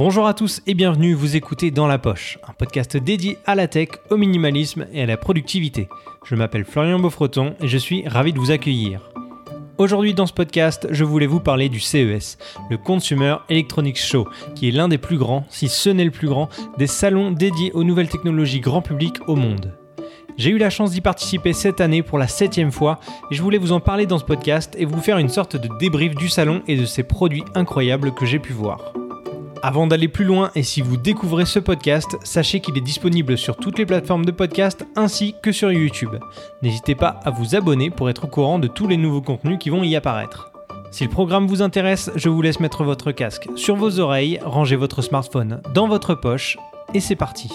Bonjour à tous et bienvenue, vous écoutez Dans la Poche, un podcast dédié à la tech, au minimalisme et à la productivité. Je m'appelle Florian Beaufreton et je suis ravi de vous accueillir. Aujourd'hui dans ce podcast, je voulais vous parler du CES, le Consumer Electronics Show, qui est l'un des plus grands, si ce n'est le plus grand, des salons dédiés aux nouvelles technologies grand public au monde. J'ai eu la chance d'y participer cette année pour la septième fois et je voulais vous en parler dans ce podcast et vous faire une sorte de débrief du salon et de ses produits incroyables que j'ai pu voir. Avant d'aller plus loin et si vous découvrez ce podcast, sachez qu'il est disponible sur toutes les plateformes de podcast ainsi que sur YouTube. N'hésitez pas à vous abonner pour être au courant de tous les nouveaux contenus qui vont y apparaître. Si le programme vous intéresse, je vous laisse mettre votre casque sur vos oreilles, ranger votre smartphone dans votre poche et c'est parti.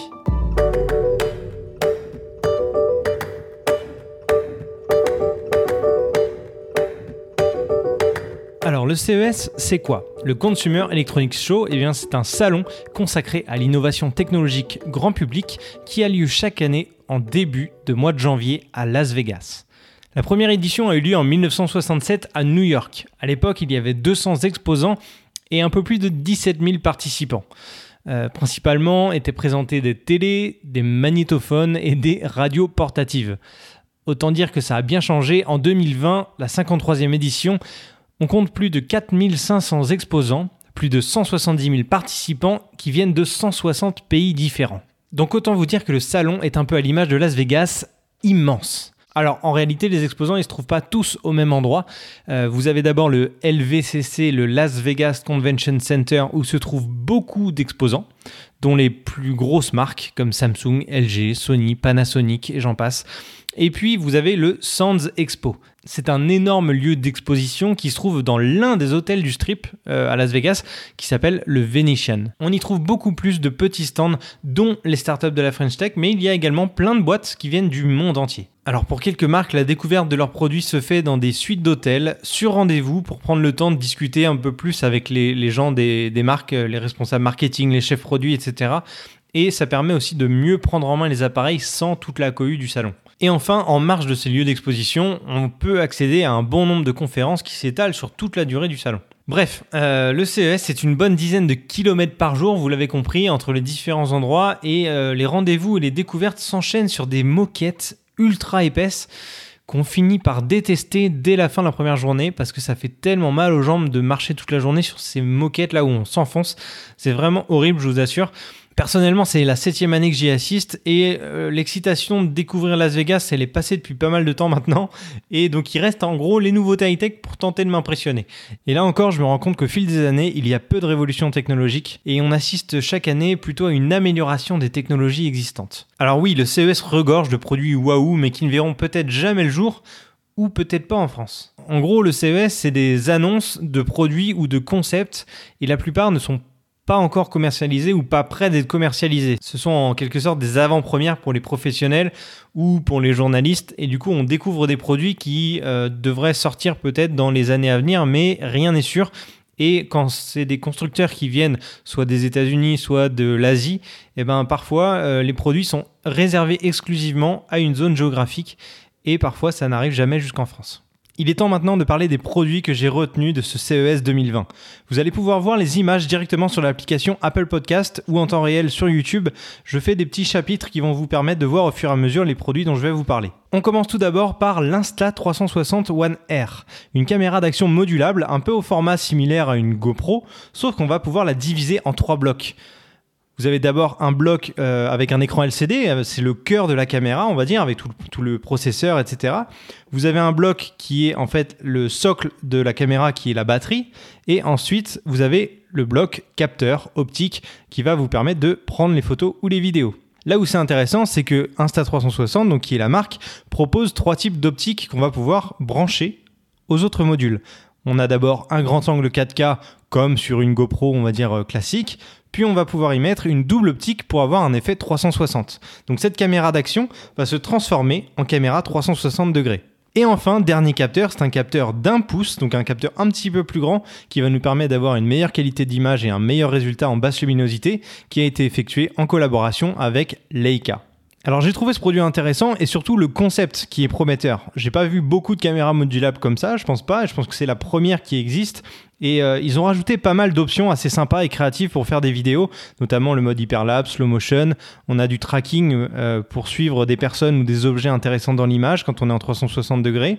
Le CES, c'est quoi? Le Consumer Electronics Show, eh c'est un salon consacré à l'innovation technologique grand public qui a lieu chaque année en début de mois de janvier à Las Vegas. La première édition a eu lieu en 1967 à New York. À l'époque, il y avait 200 exposants et un peu plus de 17 000 participants. Euh, principalement étaient présentés des télés, des magnétophones et des radios portatives. Autant dire que ça a bien changé. En 2020, la 53e édition, on compte plus de 4500 exposants, plus de 170 000 participants qui viennent de 160 pays différents. Donc autant vous dire que le salon est un peu à l'image de Las Vegas, immense. Alors en réalité, les exposants, ils se trouvent pas tous au même endroit. Euh, vous avez d'abord le LVCC, le Las Vegas Convention Center, où se trouvent beaucoup d'exposants, dont les plus grosses marques comme Samsung, LG, Sony, Panasonic et j'en passe. Et puis vous avez le Sands Expo. C'est un énorme lieu d'exposition qui se trouve dans l'un des hôtels du Strip euh, à Las Vegas qui s'appelle le Venetian. On y trouve beaucoup plus de petits stands dont les startups de la French Tech, mais il y a également plein de boîtes qui viennent du monde entier. Alors pour quelques marques, la découverte de leurs produits se fait dans des suites d'hôtels, sur rendez-vous, pour prendre le temps de discuter un peu plus avec les, gens des, des marques, les responsables marketing, les chefs produits, etc. Et ça permet aussi de mieux prendre en main les appareils sans toute la cohue du salon. Et enfin, en marge de ces lieux d'exposition, on peut accéder à un bon nombre de conférences qui s'étalent sur toute la durée du salon. Bref, euh, le CES, c'est une bonne dizaine de kilomètres par jour, vous l'avez compris, entre les différents endroits, et euh, les rendez-vous et les découvertes s'enchaînent sur des moquettes ultra épaisses qu'on finit par détester dès la fin de la première journée parce que ça fait tellement mal aux jambes de marcher toute la journée sur ces moquettes là où on s'enfonce. C'est vraiment horrible, je vous assure. Personnellement, c'est la septième année que j'y assiste et euh, l'excitation de découvrir Las Vegas, elle est passée depuis pas mal de temps maintenant. Et donc, il reste en gros les nouveautés high-tech pour tenter de m'impressionner. Et là encore, je me rends compte qu'au fil des années, il y a peu de révolutions technologiques et on assiste chaque année plutôt à une amélioration des technologies existantes. Alors oui, le CES regorge de produits waouh, mais qui ne verront peut-être jamais le jour ou peut-être pas en France. En gros, le CES, c'est des annonces de produits ou de concepts et la plupart ne sont pas pas encore commercialisés ou pas prêts d'être commercialisés. Ce sont en quelque sorte des avant-premières pour les professionnels ou pour les journalistes et du coup on découvre des produits qui euh, devraient sortir peut-être dans les années à venir mais rien n'est sûr. Et quand c'est des constructeurs qui viennent soit des États-Unis, soit de l'Asie, eh ben parfois euh, les produits sont réservés exclusivement à une zone géographique et parfois ça n'arrive jamais jusqu'en France. Il est temps maintenant de parler des produits que j'ai retenus de ce CES 2020. Vous allez pouvoir voir les images directement sur l'application Apple Podcast ou en temps réel sur YouTube. Je fais des petits chapitres qui vont vous permettre de voir au fur et à mesure les produits dont je vais vous parler. On commence tout d'abord par l'Insta360 One R, une caméra d'action modulable un peu au format similaire à une GoPro, sauf qu'on va pouvoir la diviser en trois blocs. Vous avez d'abord un bloc euh, avec un écran LCD, euh, c'est le cœur de la caméra, on va dire, avec tout, le processeur, etc. Vous avez un bloc qui est en fait le socle de la caméra, qui est la batterie. Et ensuite, vous avez le bloc capteur optique qui va vous permettre de prendre les photos ou les vidéos. Là où c'est intéressant, c'est que Insta360, donc qui est la marque, propose trois types d'optiques qu'on va pouvoir brancher aux autres modules. On a d'abord un grand angle 4K comme sur une GoPro, on va dire euh, classique, puis on va pouvoir y mettre une double optique pour avoir un effet 360. Donc cette caméra d'action va se transformer en caméra 360 degrés. Et enfin, dernier capteur, c'est un capteur d'un pouce, donc un capteur un petit peu plus grand qui va nous permettre d'avoir une meilleure qualité d'image et un meilleur résultat en basse luminosité qui a été effectué en collaboration avec Leica. Alors j'ai trouvé ce produit intéressant et surtout le concept qui est prometteur. J'ai pas vu beaucoup de caméras modulables comme ça, je pense pas, je pense que c'est la première qui existe Et euh, ils ont rajouté pas mal d'options assez sympas et créatives pour faire des vidéos, notamment le mode hyperlapse, slow motion. On a du tracking euh, pour suivre des personnes ou des objets intéressants dans l'image quand on est en 360 degrés.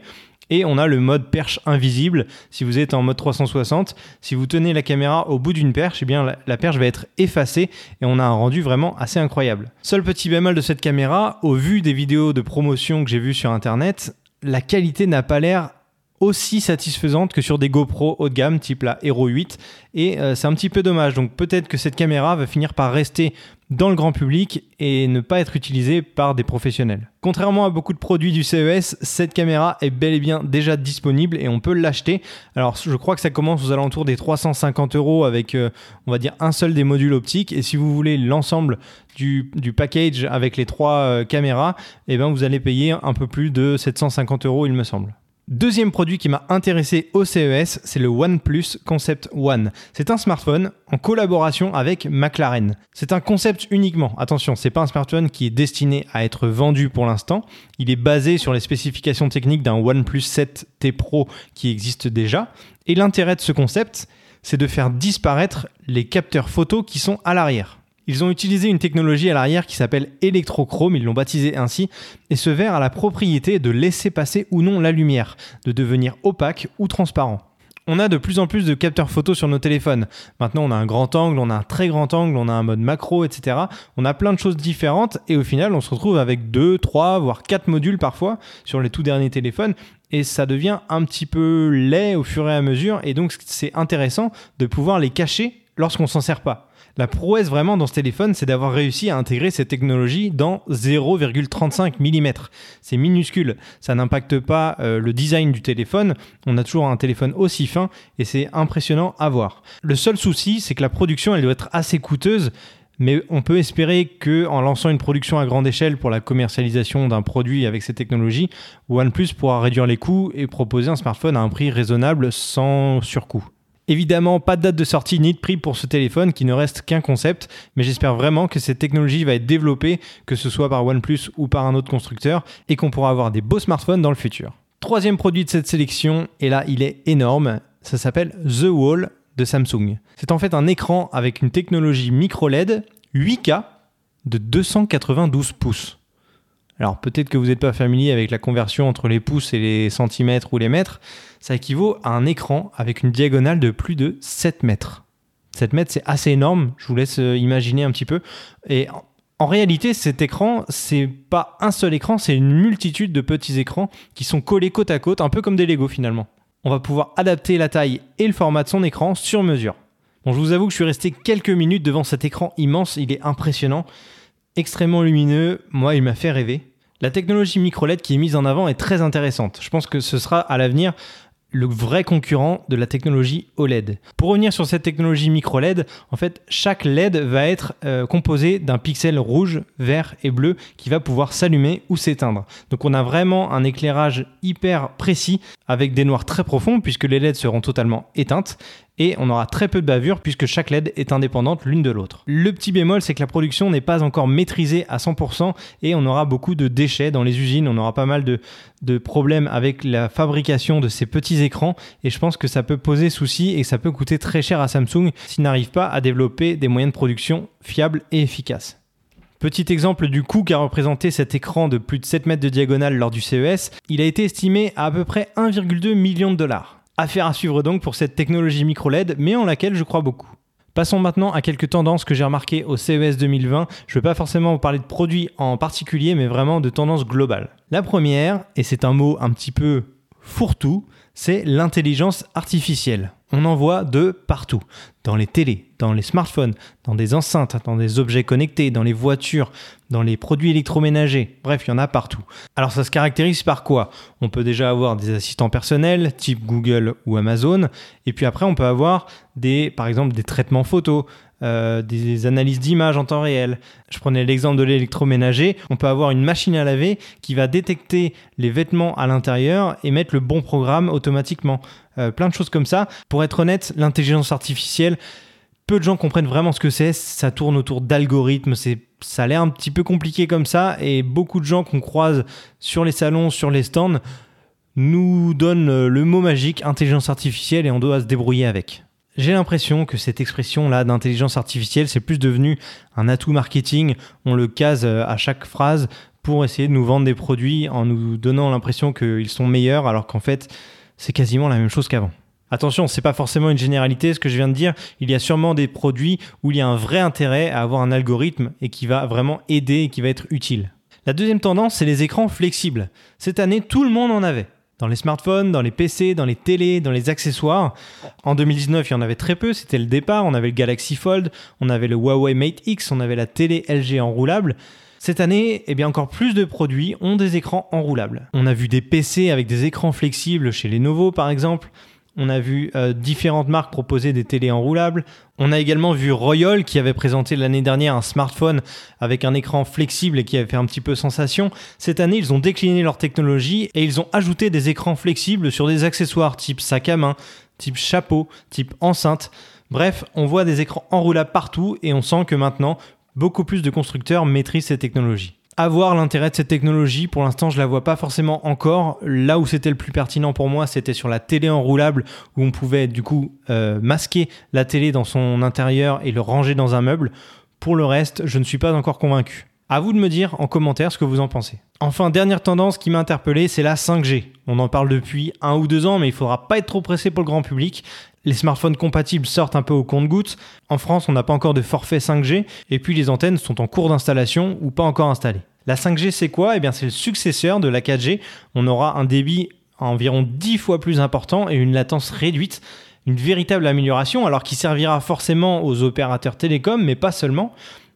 Et on a le mode perche invisible. Si vous êtes en mode 360, si vous tenez la caméra au bout d'une perche, eh bien la, perche va être effacée et on a un rendu vraiment assez incroyable. Seul petit bémol de cette caméra, au vu des vidéos de promotion que j'ai vues sur internet, la qualité n'a pas l'air aussi satisfaisante que sur des GoPro haut de gamme type la Hero 8 et euh, c'est un petit peu dommage donc peut-être que cette caméra va finir par rester dans le grand public et ne pas être utilisée par des professionnels. Contrairement à beaucoup de produits du CES, cette caméra est bel et bien déjà disponible et on peut l'acheter. Alors je crois que ça commence aux alentours des 350 euros avec euh, on va dire un seul des modules optiques et si vous voulez l'ensemble du, package avec les trois euh, caméras, eh ben vous allez payer un peu plus de 750 euros il me semble. Deuxième produit qui m'a intéressé au CES, c'est le OnePlus Concept One. C'est un smartphone en collaboration avec McLaren. C'est un concept uniquement. Attention, c'est pas un smartphone qui est destiné à être vendu pour l'instant. Il est basé sur les spécifications techniques d'un OnePlus 7T Pro qui existe déjà. Et l'intérêt de ce concept, c'est de faire disparaître les capteurs photo qui sont à l'arrière. Ils ont utilisé une technologie à l'arrière qui s'appelle électrochrome, ils l'ont baptisé ainsi, et ce verre a la propriété de laisser passer ou non la lumière, de devenir opaque ou transparent. On a de plus en plus de capteurs photo sur nos téléphones. Maintenant, on a un grand angle, on a un très grand angle, on a un mode macro, etc. On a plein de choses différentes et au final, on se retrouve avec 2, 3, voire 4 modules parfois sur les tout derniers téléphones et ça devient un petit peu laid au fur et à mesure et donc c'est intéressant de pouvoir les cacher lorsqu'on s'en sert pas. La prouesse vraiment dans ce téléphone, c'est d'avoir réussi à intégrer cette technologie dans 0,35 mm. C'est minuscule, ça n'impacte pas euh, le design du téléphone. On a toujours un téléphone aussi fin et c'est impressionnant à voir. Le seul souci, c'est que la production, elle doit être assez coûteuse. Mais on peut espérer que en lançant une production à grande échelle pour la commercialisation d'un produit avec ces technologies, OnePlus pourra réduire les coûts et proposer un smartphone à un prix raisonnable sans surcoût. Évidemment, pas de date de sortie ni de prix pour ce téléphone qui ne reste qu'un concept, mais j'espère vraiment que cette technologie va être développée, que ce soit par OnePlus ou par un autre constructeur, et qu'on pourra avoir des beaux smartphones dans le futur. Troisième produit de cette sélection, et là il est énorme, ça s'appelle The Wall de Samsung. C'est en fait un écran avec une technologie micro LED 8K de 292 pouces. Alors peut-être que vous n'êtes pas familier avec la conversion entre les pouces et les centimètres ou les mètres. Ça équivaut à un écran avec une diagonale de plus de 7 mètres. 7 mètres, c'est assez énorme. Je vous laisse euh, imaginer un petit peu. Et en réalité, cet écran, c'est pas un seul écran, c'est une multitude de petits écrans qui sont collés côte à côte, un peu comme des Lego finalement. On va pouvoir adapter la taille et le format de son écran sur mesure. Bon, je vous avoue que je suis resté quelques minutes devant cet écran immense, il est impressionnant extrêmement lumineux. Moi, il m'a fait rêver. La technologie micro-LED qui est mise en avant est très intéressante. Je pense que ce sera à l'avenir le vrai concurrent de la technologie OLED. Pour revenir sur cette technologie micro-LED, en fait, chaque LED va être euh, composé d'un pixel rouge, vert et bleu qui va pouvoir s'allumer ou s'éteindre. Donc on a vraiment un éclairage hyper précis avec des noirs très profonds puisque les LED seront totalement éteintes et on aura très peu de bavure puisque chaque LED est indépendante l'une de l'autre. Le petit bémol, c'est que la production n'est pas encore maîtrisée à 100% et on aura beaucoup de déchets dans les usines, on aura pas mal de, de problèmes avec la fabrication de ces petits écrans et je pense que ça peut poser souci et ça peut coûter très cher à Samsung s'il n'arrive pas à développer des moyens de production fiables et efficaces. Petit exemple du coût qu'a représenté cet écran de plus de 7 mètres de diagonale lors du CES, il a été estimé à à peu près 1,2 million de dollars. Affaire à suivre donc pour cette technologie micro LED, mais en laquelle je crois beaucoup. Passons maintenant à quelques tendances que j'ai remarquées au CES 2020. Je ne vais pas forcément vous parler de produits en particulier, mais vraiment de tendances globales. La première, et c'est un mot un petit peu fourre-tout, c'est l'intelligence artificielle. On en voit de partout, dans les télés, dans les smartphones, dans des enceintes, dans des objets connectés, dans les voitures, dans les produits électroménagers. Bref, il y en a partout. Alors ça se caractérise par quoi? On peut déjà avoir des assistants personnels type Google ou Amazon, et puis après on peut avoir des, par exemple des traitements photos, euh, des analyses d'images en temps réel. Je prenais l'exemple de l'électroménager. On peut avoir une machine à laver qui va détecter les vêtements à l'intérieur et mettre le bon programme automatiquement. Euh, plein de choses comme ça. Pour être honnête, l'intelligence artificielle, peu de gens comprennent vraiment ce que c'est. Ça tourne autour d'algorithmes. Ça a l'air un petit peu compliqué comme ça. Et beaucoup de gens qu'on croise sur les salons, sur les stands, nous donne le mot magique intelligence artificielle et on doit se débrouiller avec. J'ai l'impression que cette expression-là d'intelligence artificielle, c'est plus devenu un atout marketing. On le case euh, à chaque phrase pour essayer de nous vendre des produits en nous donnant l'impression qu'ils sont meilleurs, alors qu'en fait, c'est quasiment la même chose qu'avant. Attention, c'est pas forcément une généralité ce que je viens de dire. Il y a sûrement des produits où il y a un vrai intérêt à avoir un algorithme et qui va vraiment aider et qui va être utile. La deuxième tendance, c'est les écrans flexibles. Cette année, tout le monde en avait dans les smartphones, dans les PC, dans les télés, dans les accessoires. En 2019, il y en avait très peu, c'était le départ. On avait le Galaxy Fold, on avait le Huawei Mate X, on avait la télé LG enroulable. Cette année, eh bien encore plus de produits ont des écrans enroulables. On a vu des PC avec des écrans flexibles chez Lenovo par exemple. On a vu euh, différentes marques proposer des télés enroulables. On a également vu Royal qui avait présenté l'année dernière un smartphone avec un écran flexible et qui avait fait un petit peu sensation. Cette année, ils ont décliné leur technologie et ils ont ajouté des écrans flexibles sur des accessoires type sac à main, type chapeau, type enceinte. Bref, on voit des écrans enroulables partout et on sent que maintenant, beaucoup plus de constructeurs maîtrisent ces technologies avoir l'intérêt de cette technologie. Pour l'instant, je la vois pas forcément encore. Là où c'était le plus pertinent pour moi, c'était sur la télé enroulable où on pouvait du coup euh, masquer la télé dans son intérieur et le ranger dans un meuble. Pour le reste, je ne suis pas encore convaincu. À vous de me dire en commentaire ce que vous en pensez. Enfin, dernière tendance qui m'a interpellé, c'est la 5G. On en parle depuis un ou deux ans, mais il faudra pas être trop pressé pour le grand public. Les smartphones compatibles sortent un peu au compte-gouttes. En France, on n'a pas encore de forfait 5G, et puis les antennes sont en cours d'installation ou pas encore installées. La 5G, c'est quoi? Eh bien, c'est le successeur de la 4G. On aura un débit environ 10 fois plus important et une latence réduite une véritable amélioration, alors qui servira forcément aux opérateurs télécoms, mais pas seulement.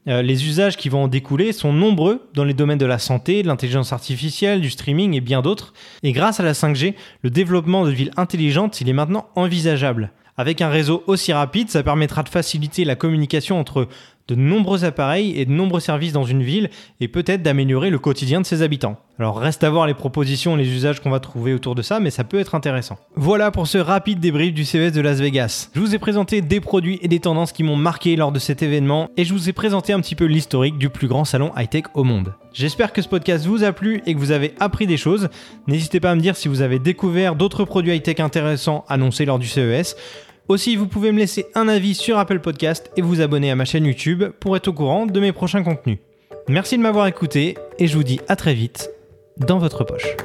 Euh, les usages qui vont en découler sont nombreux dans les domaines de la santé, de l'intelligence artificielle, du streaming et bien d'autres. Et grâce à la 5G, le développement de villes intelligentes, il est maintenant envisageable. Avec un réseau aussi rapide, ça permettra de faciliter la communication entre de nombreux appareils et de nombreux services dans une ville et peut-être d'améliorer le quotidien de ses habitants. Alors reste à voir les propositions et les usages qu'on va trouver autour de ça, mais ça peut être intéressant. Voilà pour ce rapide débrief du CES de Las Vegas. Je vous ai présenté des produits et des tendances qui m'ont marqué lors de cet événement et je vous ai présenté un petit peu l'historique du plus grand salon high-tech au monde. J'espère que ce podcast vous a plu et que vous avez appris des choses. N'hésitez pas à me dire si vous avez découvert d'autres produits high-tech intéressants annoncés lors du CES. Aussi, vous pouvez me laisser un avis sur Apple Podcast et vous abonner à ma chaîne YouTube pour être au courant de mes prochains contenus. Merci de m'avoir écouté et je vous dis à très vite dans votre poche.